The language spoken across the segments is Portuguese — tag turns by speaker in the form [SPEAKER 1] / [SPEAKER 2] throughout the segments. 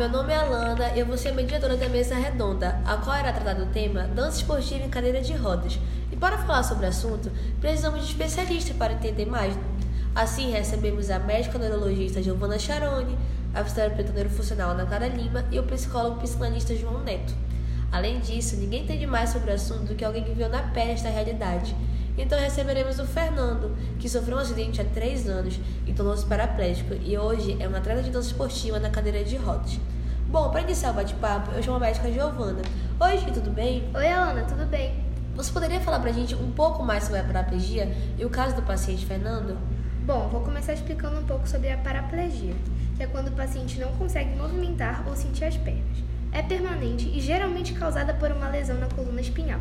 [SPEAKER 1] meu nome é Alana e eu vou ser a mediadora da mesa redonda, a qual irá tratar do tema dança esportiva em cadeira de rodas. E para falar sobre o assunto, precisamos de especialistas para entender mais. Assim, recebemos a médica neurologista Giovanna Charoni, a fisioterapeuta neurofuncional Ana Clara Lima e o psicólogo psicanalista João Neto. Além disso, ninguém entende mais sobre o assunto do que alguém que viu na pele esta realidade. Então receberemos o Fernando, que sofreu um acidente há três anos e tornou-se paraplégico e hoje é uma atleta de dança esportiva na cadeira de rodas. Bom, para iniciar o bate-papo, eu chamo a médica Giovana. Oi, tudo bem?
[SPEAKER 2] Oi, Alana, tudo bem?
[SPEAKER 1] Você poderia falar pra gente um pouco mais sobre a paraplegia e o caso do paciente Fernando?
[SPEAKER 2] Bom, vou começar explicando um pouco sobre a paraplegia, que é quando o paciente não consegue movimentar ou sentir as pernas. É permanente e geralmente causada por uma lesão na coluna espinhal.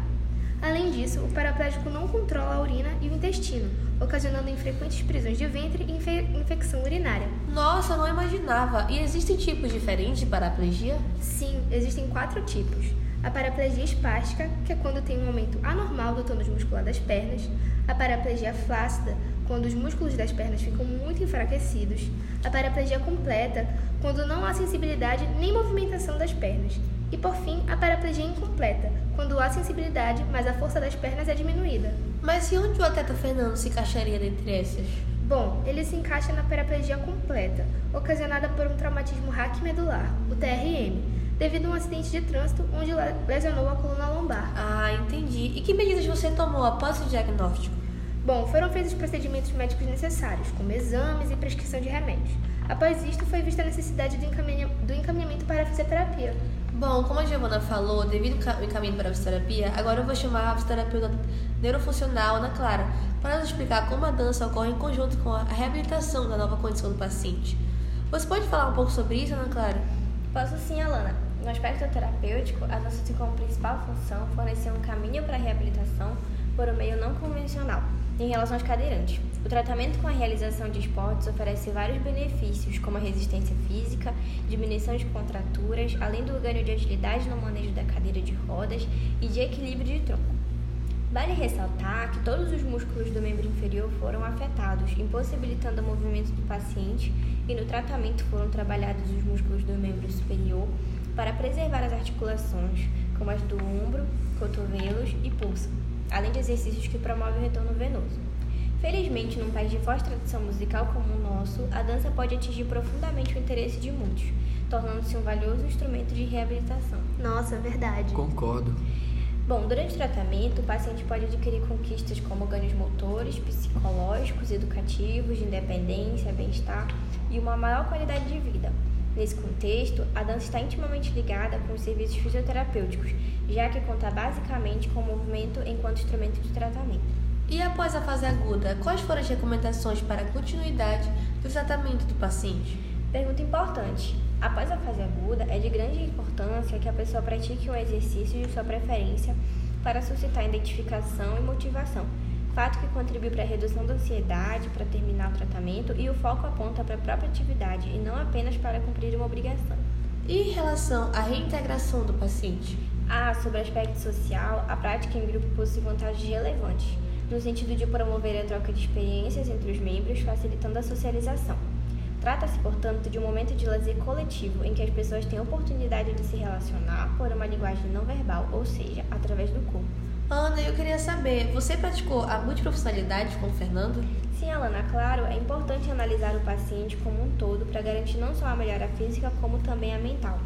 [SPEAKER 2] Além disso, o paraplégico não controla a urina e o intestino, ocasionando infrequentes prisões de ventre e infe infecção urinária.
[SPEAKER 1] Nossa, não imaginava! E existem tipos diferentes de paraplegia?
[SPEAKER 2] Sim, existem quatro tipos. A paraplegia espástica, que é quando tem um aumento anormal do tônus muscular das pernas. A paraplegia flácida, quando os músculos das pernas ficam muito enfraquecidos. A paraplegia completa, quando não há sensibilidade nem movimentação das pernas. E por fim, a paraplegia incompleta, quando há sensibilidade, mas a força das pernas é diminuída.
[SPEAKER 1] Mas e onde o atleta Fernando se encaixaria dentre essas?
[SPEAKER 2] Bom, ele se encaixa na paraplegia completa, ocasionada por um traumatismo raquimedular, o TRM, devido a um acidente de trânsito onde lesionou a coluna lombar.
[SPEAKER 1] Ah, entendi. E que medidas você tomou após o diagnóstico?
[SPEAKER 2] Bom, foram feitos os procedimentos médicos necessários, como exames e prescrição de remédios. Após isto, foi vista a necessidade do encaminhamento para a fisioterapia.
[SPEAKER 1] Bom, como a Giovana falou, devido ao encaminho para a fisioterapia, agora eu vou chamar a fisioterapeuta neurofuncional Ana Clara para nos explicar como a dança ocorre em conjunto com a reabilitação da nova condição do paciente. Você pode falar um pouco sobre isso, Ana Clara?
[SPEAKER 3] Posso sim, Alana. No aspecto terapêutico, a dança tem como principal função fornecer um caminho para a reabilitação por um meio não convencional em relação aos cadeirantes. O tratamento com a realização de esportes oferece vários benefícios, como a resistência física, diminuição de contraturas, além do ganho de agilidade no manejo da cadeira de rodas e de equilíbrio de tronco. Vale ressaltar que todos os músculos do membro inferior foram afetados, impossibilitando o movimento do paciente, e no tratamento foram trabalhados os músculos do membro superior para preservar as articulações, como as do ombro, cotovelos e pulso, além de exercícios que promovem o retorno venoso. Felizmente, num país de forte tradição musical como o nosso, a dança pode atingir profundamente o interesse de muitos, tornando-se um valioso instrumento de reabilitação.
[SPEAKER 2] Nossa, é verdade.
[SPEAKER 4] Concordo.
[SPEAKER 3] Bom, durante o tratamento, o paciente pode adquirir conquistas como ganhos motores, psicológicos, educativos, de independência, bem-estar e uma maior qualidade de vida. Nesse contexto, a dança está intimamente ligada com os serviços fisioterapêuticos, já que conta basicamente com o movimento enquanto instrumento de tratamento.
[SPEAKER 1] E após a fase aguda, quais foram as recomendações para a continuidade do tratamento do paciente?
[SPEAKER 3] Pergunta importante. Após a fase aguda, é de grande importância que a pessoa pratique um exercício de sua preferência para suscitar identificação e motivação, fato que contribui para a redução da ansiedade, para terminar o tratamento e o foco aponta para a própria atividade e não apenas para cumprir uma obrigação.
[SPEAKER 1] E em relação à reintegração do paciente?
[SPEAKER 3] Ah, sobre o aspecto social, a prática em grupo possui vantagens relevantes no sentido de promover a troca de experiências entre os membros, facilitando a socialização. Trata-se, portanto, de um momento de lazer coletivo em que as pessoas têm a oportunidade de se relacionar por uma linguagem não verbal, ou seja, através do corpo.
[SPEAKER 1] Ana, eu queria saber, você praticou a multiprofissionalidade com o Fernando?
[SPEAKER 3] Sim, Alana, claro, é importante analisar o paciente como um todo para garantir não só a melhora física, como também a mental.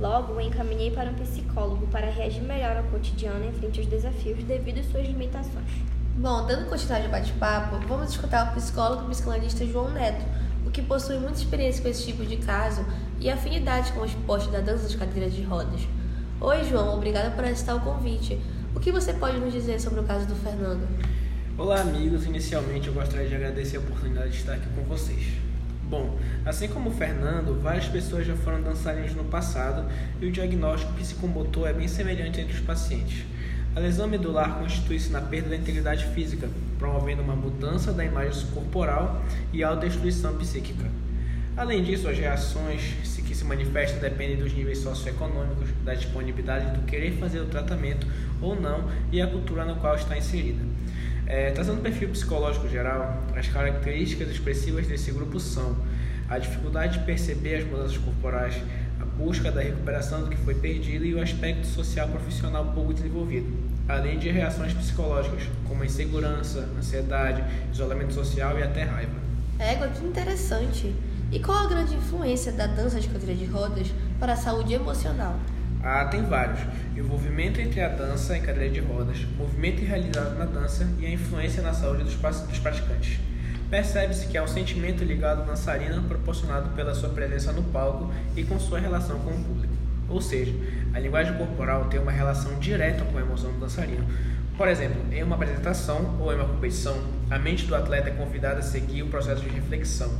[SPEAKER 3] Logo, o encaminhei para um psicólogo para reagir melhor ao cotidiano em frente aos desafios devido às suas limitações.
[SPEAKER 1] Bom, dando continuidade ao bate-papo, vamos escutar o psicólogo e psicanalista João Neto, o que possui muita experiência com esse tipo de caso e afinidade com o esporte da dança de cadeiras de rodas. Oi, João, obrigada por aceitar o convite. O que você pode nos dizer sobre o caso do Fernando?
[SPEAKER 5] Olá, amigos. Inicialmente, eu gostaria de agradecer a oportunidade de estar aqui com vocês. Bom, assim como o Fernando, várias pessoas já foram dançarinas no passado e o diagnóstico psicomotor é bem semelhante entre os pacientes. A lesão medular constitui-se na perda da integridade física, promovendo uma mudança da imagem corporal e autodestruição psíquica. Além disso, as reações que se manifestam dependem dos níveis socioeconômicos, da disponibilidade do querer fazer o tratamento ou não e a cultura no qual está inserida. É, trazendo o perfil psicológico geral, as características expressivas desse grupo são a dificuldade de perceber as mudanças corporais, busca da recuperação do que foi perdido e o aspecto social profissional pouco desenvolvido, além de reações psicológicas, como insegurança, ansiedade, isolamento social e até raiva.
[SPEAKER 1] Égua, que interessante. E qual a grande influência da dança de cadeira de rodas para a saúde emocional?
[SPEAKER 5] Ah, tem vários. Envolvimento entre a dança e cadeira de rodas, movimento realizado na dança e a influência na saúde dos, dos praticantes. Percebe-se que há um sentimento ligado ao dançarino proporcionado pela sua presença no palco e com sua relação com o público. Ou seja, a linguagem corporal tem uma relação direta com a emoção do dançarino. Por exemplo, em uma apresentação ou em uma competição, a mente do atleta é convidada a seguir o processo de reflexão,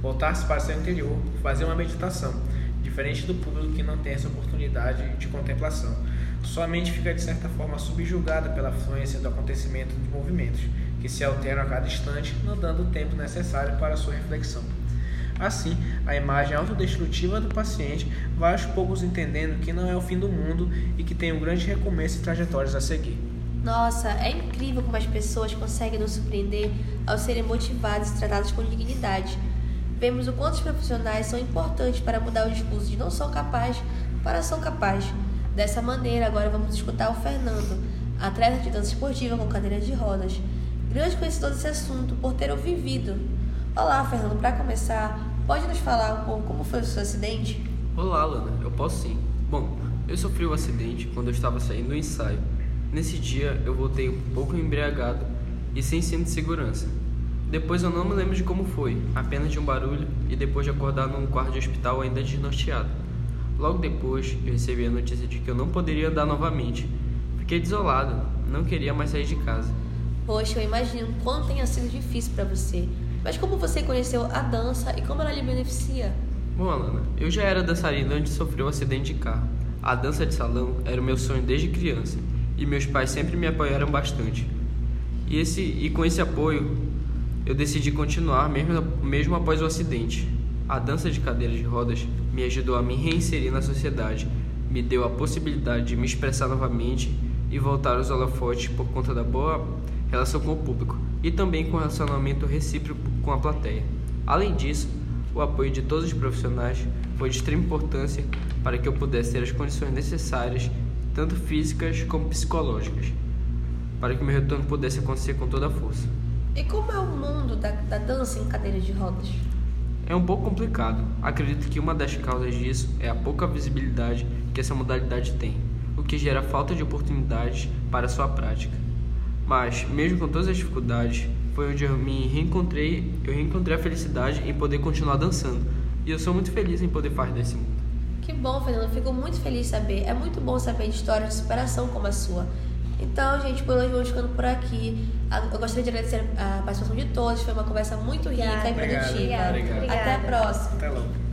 [SPEAKER 5] voltar-se para seu interior, fazer uma meditação, diferente do público que não tem essa oportunidade de contemplação. Sua mente fica de certa forma subjugada pela fluência do acontecimento dos movimentos, que se alteram a cada instante, não dando o tempo necessário para sua reflexão. Assim, a imagem autodestrutiva do paciente vai aos poucos entendendo que não é o fim do mundo e que tem um grande recomeço e trajetórias a seguir.
[SPEAKER 1] Nossa, é incrível como as pessoas conseguem nos surpreender ao serem motivadas e tratadas com dignidade. Vemos o quanto os profissionais são importantes para mudar o discurso de não sou capaz para sou capaz. Dessa maneira, agora vamos escutar o Fernando, atleta de dança esportiva com cadeira de rodas, grande conhecedor desse assunto por ter o vivido. Olá, Fernando, para começar, pode nos falar um pouco como foi o seu acidente?
[SPEAKER 4] Olá, Lana, eu posso sim. Bom, eu sofri um acidente quando eu estava saindo do ensaio. Nesse dia eu voltei um pouco embriagado e sem cinto de segurança. Depois eu não me lembro de como foi, apenas de um barulho e depois de acordar num quarto de hospital ainda desnorteado. Logo depois eu recebi a notícia de que eu não poderia andar novamente. Fiquei desolado, não queria mais sair de casa.
[SPEAKER 1] Poxa, eu imagino quanto tenha sido difícil para você. Mas como você conheceu a dança e como ela lhe beneficia?
[SPEAKER 4] Bom, Alana, eu já era dançarina antes de sofrer um acidente de carro. A dança de salão era o meu sonho desde criança e meus pais sempre me apoiaram bastante. E, esse, e com esse apoio, eu decidi continuar mesmo, mesmo após o acidente. A dança de cadeiras de rodas me ajudou a me reinserir na sociedade, me deu a possibilidade de me expressar novamente e voltar aos holofotes por conta da boa relação com o público e também com relacionamento recíproco com a plateia. Além disso, o apoio de todos os profissionais foi de extrema importância para que eu pudesse ter as condições necessárias, tanto físicas como psicológicas, para que meu retorno pudesse acontecer com toda a força.
[SPEAKER 1] E como é o mundo da, da dança em cadeira de rodas?
[SPEAKER 4] É um pouco complicado. Acredito que uma das causas disso é a pouca visibilidade que essa modalidade tem, o que gera falta de oportunidades para sua prática. Mas, mesmo com todas as dificuldades, foi onde eu me reencontrei, eu reencontrei a felicidade em poder continuar dançando. E eu sou muito feliz em poder fazer desse mundo.
[SPEAKER 1] Que bom, Fernando. Fico muito feliz de saber. É muito bom saber de histórias de superação como a sua. Então, gente, por hoje vamos ficando por aqui. Eu gostaria de agradecer a participação de todos. Foi uma conversa muito rica e produtiva.
[SPEAKER 3] Obrigada.
[SPEAKER 1] Até a próxima.
[SPEAKER 5] Até logo.